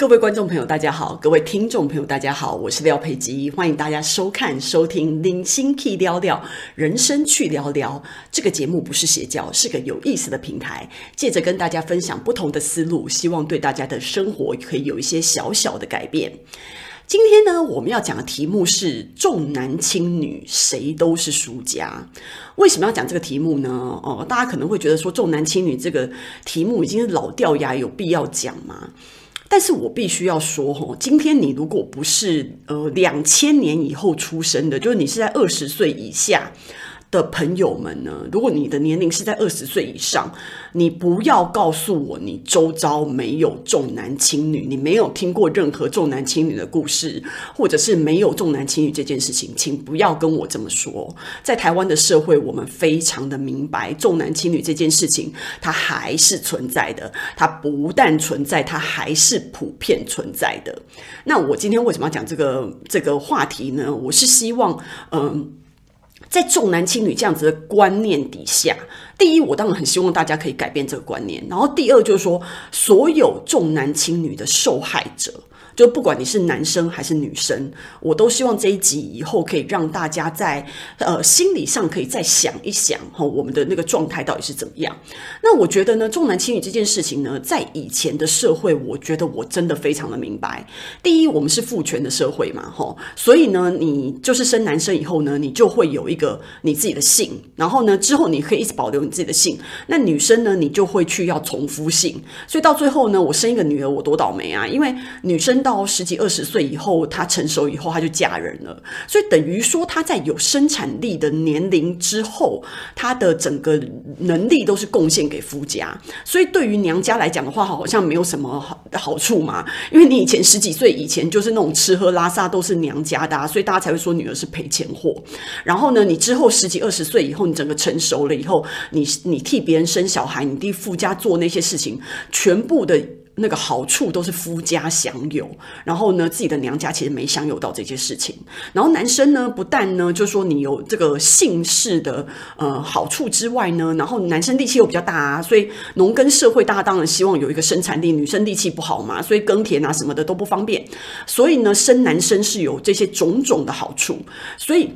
各位观众朋友，大家好；各位听众朋友，大家好，我是廖佩基，欢迎大家收看、收听《零星 Key 聊聊人生去聊聊》这个节目，不是邪教，是个有意思的平台，借着跟大家分享不同的思路，希望对大家的生活可以有一些小小的改变。今天呢，我们要讲的题目是重男轻女，谁都是输家。为什么要讲这个题目呢？哦，大家可能会觉得说重男轻女这个题目已经是老掉牙，有必要讲吗？但是我必须要说，吼，今天你如果不是呃两千年以后出生的，就是你是在二十岁以下。的朋友们呢，如果你的年龄是在二十岁以上，你不要告诉我你周遭没有重男轻女，你没有听过任何重男轻女的故事，或者是没有重男轻女这件事情，请不要跟我这么说。在台湾的社会，我们非常的明白，重男轻女这件事情它还是存在的，它不但存在，它还是普遍存在的。那我今天为什么要讲这个这个话题呢？我是希望，嗯。在重男轻女这样子的观念底下，第一，我当然很希望大家可以改变这个观念。然后，第二就是说，所有重男轻女的受害者。就不管你是男生还是女生，我都希望这一集以后可以让大家在呃心理上可以再想一想哈，我们的那个状态到底是怎么样。那我觉得呢，重男轻女这件事情呢，在以前的社会，我觉得我真的非常的明白。第一，我们是父权的社会嘛，哈，所以呢，你就是生男生以后呢，你就会有一个你自己的姓，然后呢，之后你可以一直保留自己的姓。那女生呢，你就会去要重复姓，所以到最后呢，我生一个女儿，我多倒霉啊，因为女生到十几二十岁以后，她成熟以后，她就嫁人了。所以等于说，她在有生产力的年龄之后，她的整个能力都是贡献给夫家。所以对于娘家来讲的话，好像没有什么好好处嘛。因为你以前十几岁以前就是那种吃喝拉撒都是娘家的啊，所以大家才会说女儿是赔钱货。然后呢，你之后十几二十岁以后，你整个成熟了以后，你你你替别人生小孩，你替夫家做那些事情，全部的。那个好处都是夫家享有，然后呢，自己的娘家其实没享有到这些事情。然后男生呢，不但呢，就是说你有这个姓氏的呃好处之外呢，然后男生力气又比较大啊，所以农耕社会大家当然希望有一个生产力，女生力气不好嘛，所以耕田啊什么的都不方便。所以呢，生男生是有这些种种的好处，所以。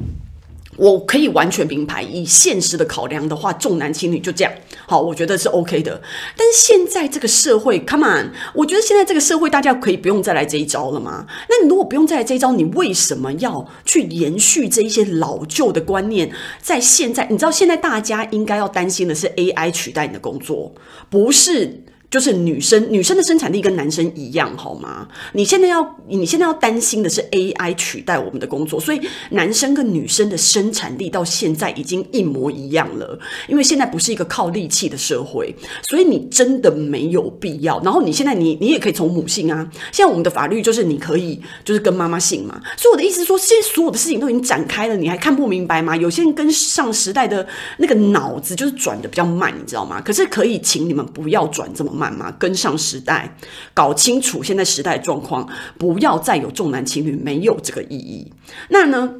我可以完全明白，以现实的考量的话，重男轻女就这样，好，我觉得是 OK 的。但是现在这个社会，Come on，我觉得现在这个社会，大家可以不用再来这一招了吗？那你如果不用再来这一招，你为什么要去延续这一些老旧的观念？在现在，你知道现在大家应该要担心的是 AI 取代你的工作，不是。就是女生，女生的生产力跟男生一样，好吗？你现在要，你现在要担心的是 AI 取代我们的工作，所以男生跟女生的生产力到现在已经一模一样了。因为现在不是一个靠力气的社会，所以你真的没有必要。然后你现在你你也可以从母性啊，现在我们的法律就是你可以就是跟妈妈姓嘛。所以我的意思是说，现在所有的事情都已经展开了，你还看不明白吗？有些人跟上时代的那个脑子就是转的比较慢，你知道吗？可是可以请你们不要转这么慢。跟上时代，搞清楚现在时代状况，不要再有重男轻女，没有这个意义。那呢？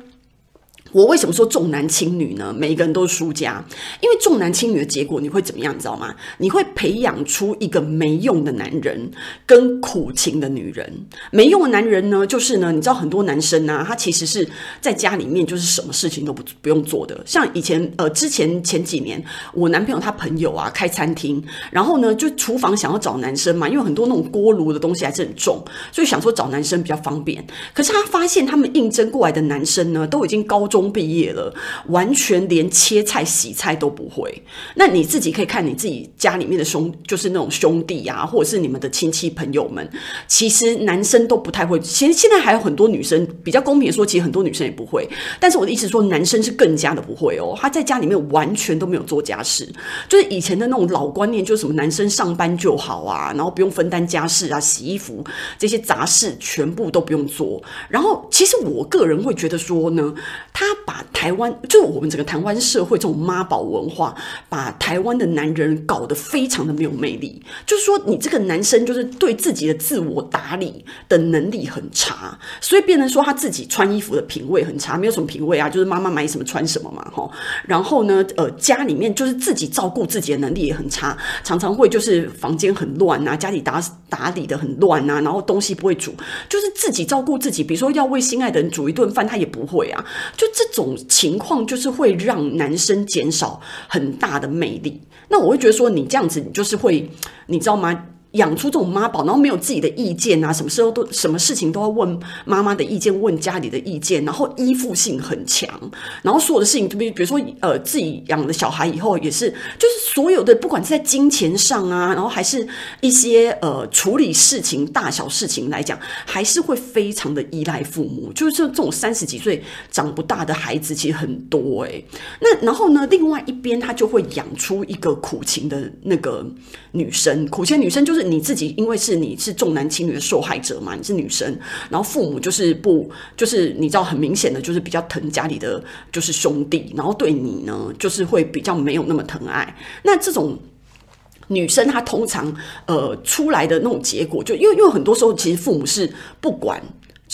我为什么说重男轻女呢？每一个人都是输家，因为重男轻女的结果你会怎么样？你知道吗？你会培养出一个没用的男人跟苦情的女人。没用的男人呢，就是呢，你知道很多男生呢、啊，他其实是在家里面就是什么事情都不不用做的。像以前呃，之前前几年，我男朋友他朋友啊开餐厅，然后呢就厨房想要找男生嘛，因为很多那种锅炉的东西还是很重，所以想说找男生比较方便。可是他发现他们应征过来的男生呢，都已经高中。毕业了，完全连切菜、洗菜都不会。那你自己可以看你自己家里面的兄，就是那种兄弟啊，或者是你们的亲戚朋友们，其实男生都不太会。其实现在还有很多女生，比较公平的说，其实很多女生也不会。但是我的意思说，男生是更加的不会哦。他在家里面完全都没有做家事，就是以前的那种老观念，就是什么男生上班就好啊，然后不用分担家事啊，洗衣服这些杂事全部都不用做。然后，其实我个人会觉得说呢，他。把台湾，就我们整个台湾社会这种妈宝文化，把台湾的男人搞得非常的没有魅力。就是说，你这个男生就是对自己的自我打理的能力很差，所以变成说他自己穿衣服的品味很差，没有什么品味啊，就是妈妈买什么穿什么嘛，哈。然后呢，呃，家里面就是自己照顾自己的能力也很差，常常会就是房间很乱啊，家里打打理的很乱啊，然后东西不会煮，就是自己照顾自己。比如说要为心爱的人煮一顿饭，他也不会啊。就这种情况，就是会让男生减少很大的魅力。那我会觉得说，你这样子，你就是会，你知道吗？养出这种妈宝，然后没有自己的意见啊，什么时候都什么事情都要问妈妈的意见，问家里的意见，然后依附性很强，然后所有的事情，比比如说呃，自己养了小孩以后，也是就是所有的，不管是在金钱上啊，然后还是一些呃处理事情大小事情来讲，还是会非常的依赖父母。就是这种三十几岁长不大的孩子，其实很多诶。那然后呢，另外一边他就会养出一个苦情的那个女生，苦情女生就是。你自己因为是你是重男轻女的受害者嘛，你是女生，然后父母就是不就是你知道很明显的就是比较疼家里的就是兄弟，然后对你呢就是会比较没有那么疼爱。那这种女生她通常呃出来的那种结果，就因为因为很多时候其实父母是不管。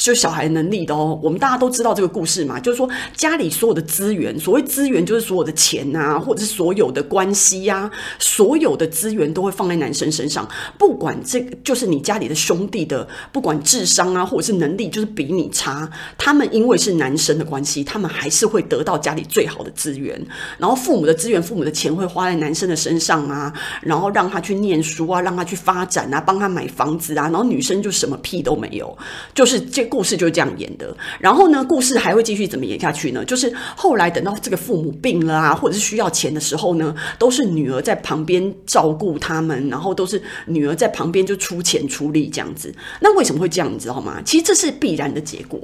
就小孩能力的哦，我们大家都知道这个故事嘛，就是说家里所有的资源，所谓资源就是所有的钱啊，或者是所有的关系呀，所有的资源都会放在男生身上，不管这就是你家里的兄弟的，不管智商啊，或者是能力就是比你差，他们因为是男生的关系，他们还是会得到家里最好的资源，然后父母的资源、父母的钱会花在男生的身上啊，然后让他去念书啊，让他去发展啊，帮他买房子啊，然后女生就什么屁都没有，就是这。故事就是这样演的，然后呢，故事还会继续怎么演下去呢？就是后来等到这个父母病了啊，或者是需要钱的时候呢，都是女儿在旁边照顾他们，然后都是女儿在旁边就出钱出力这样子。那为什么会这样？你知道吗？其实这是必然的结果。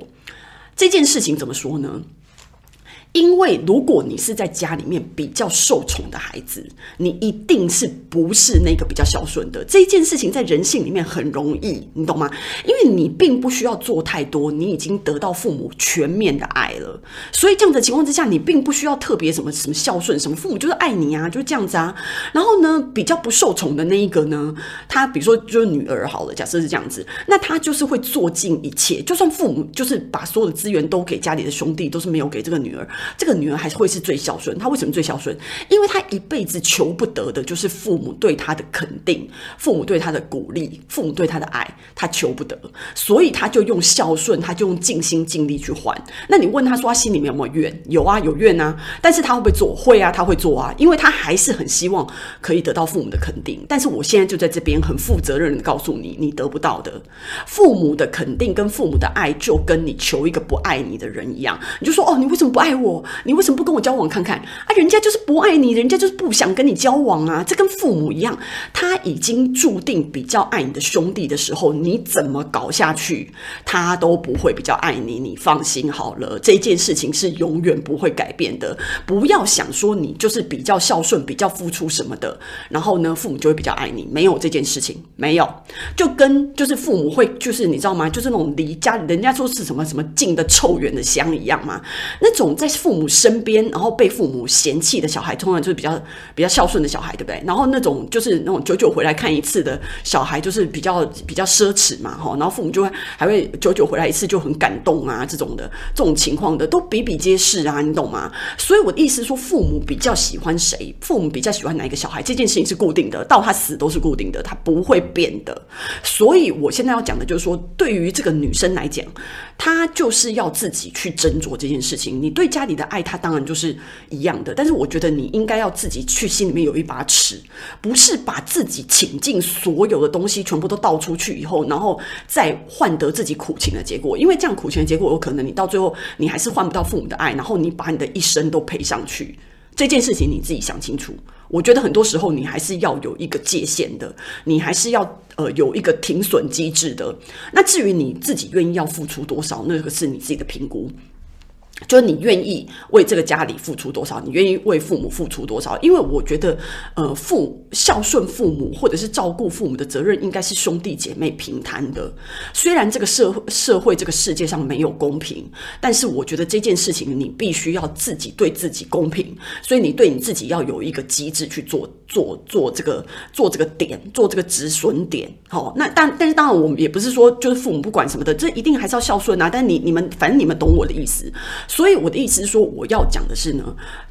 这件事情怎么说呢？因为如果你是在家里面比较受宠的孩子，你一定是不是那个比较孝顺的。这一件事情在人性里面很容易，你懂吗？因为你并不需要做太多，你已经得到父母全面的爱了。所以这样的情况之下，你并不需要特别什么什么孝顺，什么父母就是爱你啊，就是这样子啊。然后呢，比较不受宠的那一个呢，他比如说就是女儿好了，假设是这样子，那他就是会做尽一切，就算父母就是把所有的资源都给家里的兄弟，都是没有给这个女儿。这个女儿还是会是最孝顺。她为什么最孝顺？因为她一辈子求不得的就是父母对她的肯定，父母对她的鼓励，父母对她的爱，她求不得，所以她就用孝顺，她就用尽心尽力去还。那你问她说，她心里面有没有怨？有啊，有怨啊。但是她会不会做？会啊，她会做啊，因为她还是很希望可以得到父母的肯定。但是我现在就在这边很负责任的告诉你，你得不到的父母的肯定跟父母的爱，就跟你求一个不爱你的人一样。你就说哦，你为什么不爱我？你为什么不跟我交往看看啊？人家就是不爱你，人家就是不想跟你交往啊！这跟父母一样，他已经注定比较爱你的兄弟的时候，你怎么搞下去，他都不会比较爱你。你放心好了，这件事情是永远不会改变的。不要想说你就是比较孝顺、比较付出什么的，然后呢，父母就会比较爱你。没有这件事情，没有。就跟就是父母会就是你知道吗？就是那种离家人家说是什么什么近的臭远的香一样嘛，那种在。父母身边，然后被父母嫌弃的小孩，通常就是比较比较孝顺的小孩，对不对？然后那种就是那种久久回来看一次的小孩，就是比较比较奢侈嘛，哈。然后父母就会还会久久回来一次就很感动啊，这种的这种情况的都比比皆是啊，你懂吗？所以我的意思说，父母比较喜欢谁，父母比较喜欢哪一个小孩，这件事情是固定的，到他死都是固定的，他不会变的。所以我现在要讲的就是说，对于这个女生来讲，她就是要自己去斟酌这件事情。你对家你的爱，他当然就是一样的。但是我觉得你应该要自己去心里面有一把尺，不是把自己倾尽所有的东西全部都倒出去以后，然后再换得自己苦情的结果。因为这样苦情的结果，有可能你到最后你还是换不到父母的爱，然后你把你的一生都赔上去。这件事情你自己想清楚。我觉得很多时候你还是要有一个界限的，你还是要呃有一个停损机制的。那至于你自己愿意要付出多少，那个是你自己的评估。就是你愿意为这个家里付出多少，你愿意为父母付出多少？因为我觉得，呃，父孝顺父母或者是照顾父母的责任，应该是兄弟姐妹平摊的。虽然这个社会社会这个世界上没有公平，但是我觉得这件事情你必须要自己对自己公平，所以你对你自己要有一个机制去做做做这个做这个点，做这个止损点。好，那但但是当然，我们也不是说就是父母不管什么的，这一定还是要孝顺啊。但你你们反正你们懂我的意思。所以我的意思是说，我要讲的是呢，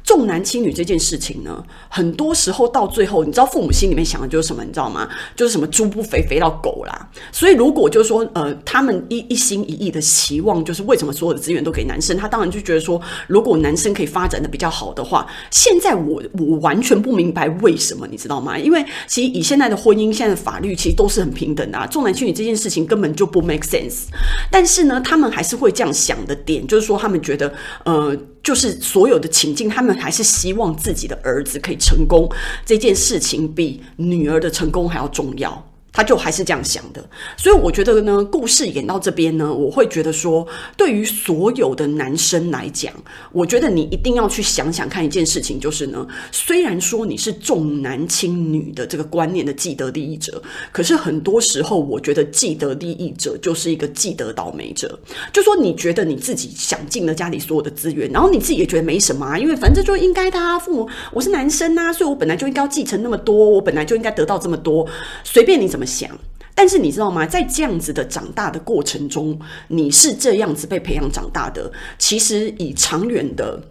重男轻女这件事情呢，很多时候到最后，你知道父母心里面想的就是什么？你知道吗？就是什么猪不肥肥到狗啦。所以如果就是说，呃，他们一一心一意的期望，就是为什么所有的资源都给男生？他当然就觉得说，如果男生可以发展的比较好的话，现在我我完全不明白为什么，你知道吗？因为其实以现在的婚姻、现在的法律，其实都是很平等的啊。重男轻女这件事情根本就不 make sense。但是呢，他们还是会这样想的点，就是说他们觉得。呃，就是所有的情境，他们还是希望自己的儿子可以成功，这件事情比女儿的成功还要重要。他就还是这样想的，所以我觉得呢，故事演到这边呢，我会觉得说，对于所有的男生来讲，我觉得你一定要去想想看一件事情，就是呢，虽然说你是重男轻女的这个观念的既得利益者，可是很多时候，我觉得既得利益者就是一个既得倒霉者。就说你觉得你自己享尽了家里所有的资源，然后你自己也觉得没什么啊，因为反正就应该的啊，父母我是男生啊，所以我本来就应该要继承那么多，我本来就应该得到这么多，随便你怎么想，但是你知道吗？在这样子的长大的过程中，你是这样子被培养长大的。其实以长远的。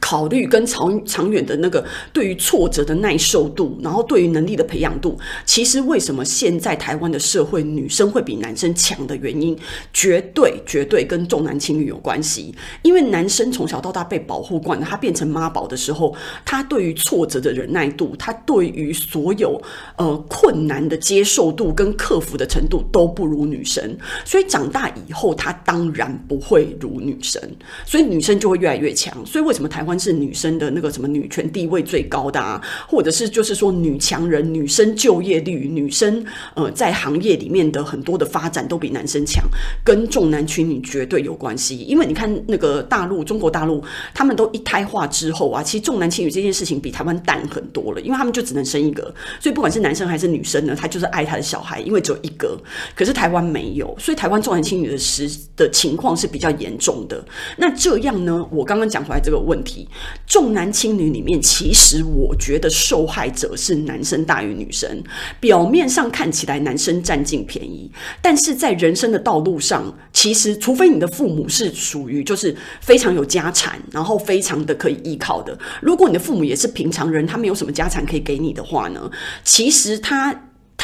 考虑跟长长远的那个对于挫折的耐受度，然后对于能力的培养度，其实为什么现在台湾的社会女生会比男生强的原因，绝对绝对跟重男轻女有关系。因为男生从小到大被保护惯了，他变成妈宝的时候，他对于挫折的忍耐度，他对于所有呃困难的接受度跟克服的程度都不如女生，所以长大以后他当然不会如女生，所以女生就会越来越强。所以为什么？台湾是女生的那个什么女权地位最高的啊，或者是就是说女强人、女生就业率、女生呃在行业里面的很多的发展都比男生强，跟重男轻女绝对有关系。因为你看那个大陆、中国大陆，他们都一胎化之后啊，其实重男轻女这件事情比台湾淡很多了，因为他们就只能生一个，所以不管是男生还是女生呢，他就是爱他的小孩，因为只有一个。可是台湾没有，所以台湾重男轻女的实的情况是比较严重的。那这样呢，我刚刚讲出来这个问问题。重男轻女里面，其实我觉得受害者是男生大于女生。表面上看起来男生占尽便宜，但是在人生的道路上，其实除非你的父母是属于就是非常有家产，然后非常的可以依靠的。如果你的父母也是平常人，他没有什么家产可以给你的话呢，其实他。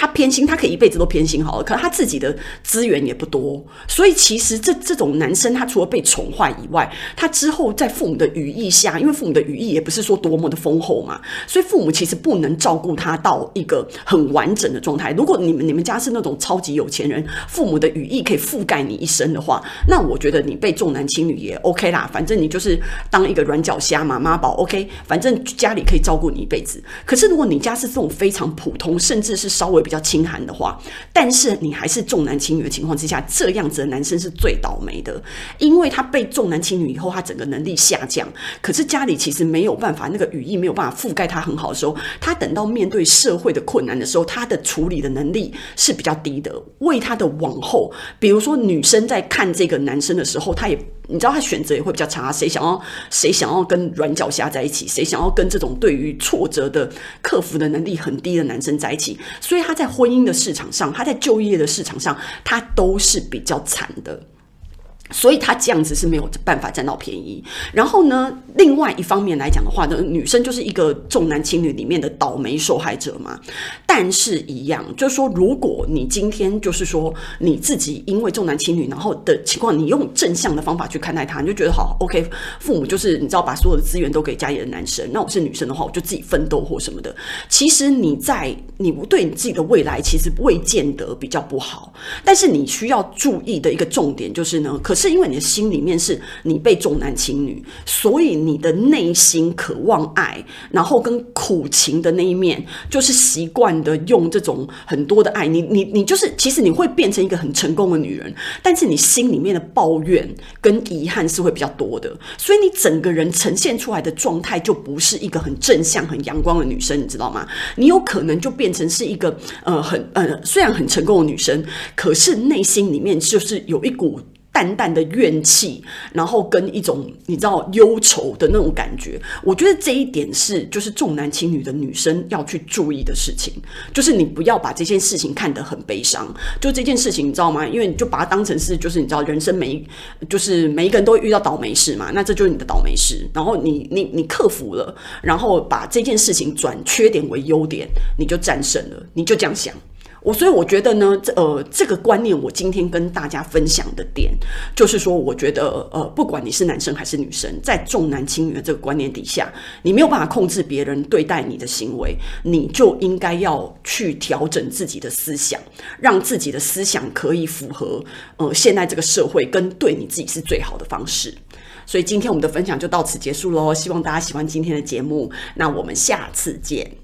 他偏心，他可以一辈子都偏心好了，可是他自己的资源也不多，所以其实这这种男生，他除了被宠坏以外，他之后在父母的羽翼下，因为父母的羽翼也不是说多么的丰厚嘛，所以父母其实不能照顾他到一个很完整的状态。如果你们你们家是那种超级有钱人，父母的羽翼可以覆盖你一生的话，那我觉得你被重男轻女也 OK 啦，反正你就是当一个软脚虾嘛，妈宝 OK，反正家里可以照顾你一辈子。可是如果你家是这种非常普通，甚至是稍微较清寒的话，但是你还是重男轻女的情况之下，这样子的男生是最倒霉的，因为他被重男轻女以后，他整个能力下降。可是家里其实没有办法，那个羽翼没有办法覆盖他很好的时候，他等到面对社会的困难的时候，他的处理的能力是比较低的。为他的往后，比如说女生在看这个男生的时候，他也。你知道他选择也会比较差，谁想要谁想要跟软脚虾在一起，谁想要跟这种对于挫折的克服的能力很低的男生在一起，所以他在婚姻的市场上，他在就业的市场上，他都是比较惨的。所以他这样子是没有办法占到便宜。然后呢，另外一方面来讲的话呢，女生就是一个重男轻女里面的倒霉受害者嘛。但是，一样就是说，如果你今天就是说你自己因为重男轻女，然后的情况，你用正向的方法去看待他，你就觉得好，OK，父母就是你知道把所有的资源都给家里的男生，那我是女生的话，我就自己奋斗或什么的。其实你在你不对你自己的未来其实未见得比较不好。但是你需要注意的一个重点就是呢，可是是。因为你的心里面是你被重男轻女，所以你的内心渴望爱，然后跟苦情的那一面，就是习惯的用这种很多的爱，你你你就是其实你会变成一个很成功的女人，但是你心里面的抱怨跟遗憾是会比较多的，所以你整个人呈现出来的状态就不是一个很正向、很阳光的女生，你知道吗？你有可能就变成是一个呃很呃虽然很成功的女生，可是内心里面就是有一股。淡淡的怨气，然后跟一种你知道忧愁的那种感觉，我觉得这一点是就是重男轻女的女生要去注意的事情，就是你不要把这件事情看得很悲伤，就这件事情你知道吗？因为你就把它当成是就是你知道人生每一就是每一个人都会遇到倒霉事嘛，那这就是你的倒霉事，然后你你你克服了，然后把这件事情转缺点为优点，你就战胜了，你就这样想。我所以我觉得呢，这呃这个观念，我今天跟大家分享的点，就是说，我觉得呃，不管你是男生还是女生，在重男轻女的这个观念底下，你没有办法控制别人对待你的行为，你就应该要去调整自己的思想，让自己的思想可以符合呃现在这个社会跟对你自己是最好的方式。所以今天我们的分享就到此结束喽，希望大家喜欢今天的节目，那我们下次见。